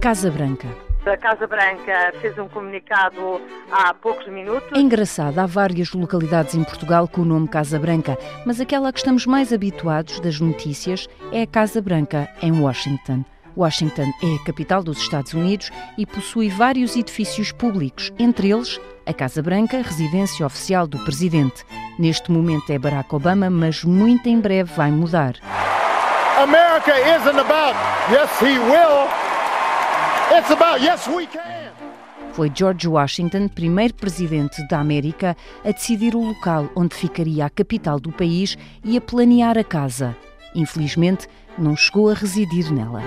Casa Branca. A Casa Branca fez um comunicado há poucos minutos. É engraçado, há várias localidades em Portugal com o nome Casa Branca, mas aquela a que estamos mais habituados das notícias é a Casa Branca, em Washington. Washington é a capital dos Estados Unidos e possui vários edifícios públicos, entre eles a Casa Branca, residência oficial do presidente. Neste momento é Barack Obama, mas muito em breve vai mudar. America isn't about yes he will. It's about yes we can. Foi George Washington, primeiro presidente da América, a decidir o local onde ficaria a capital do país e a planear a casa. Infelizmente, não chegou a residir nela.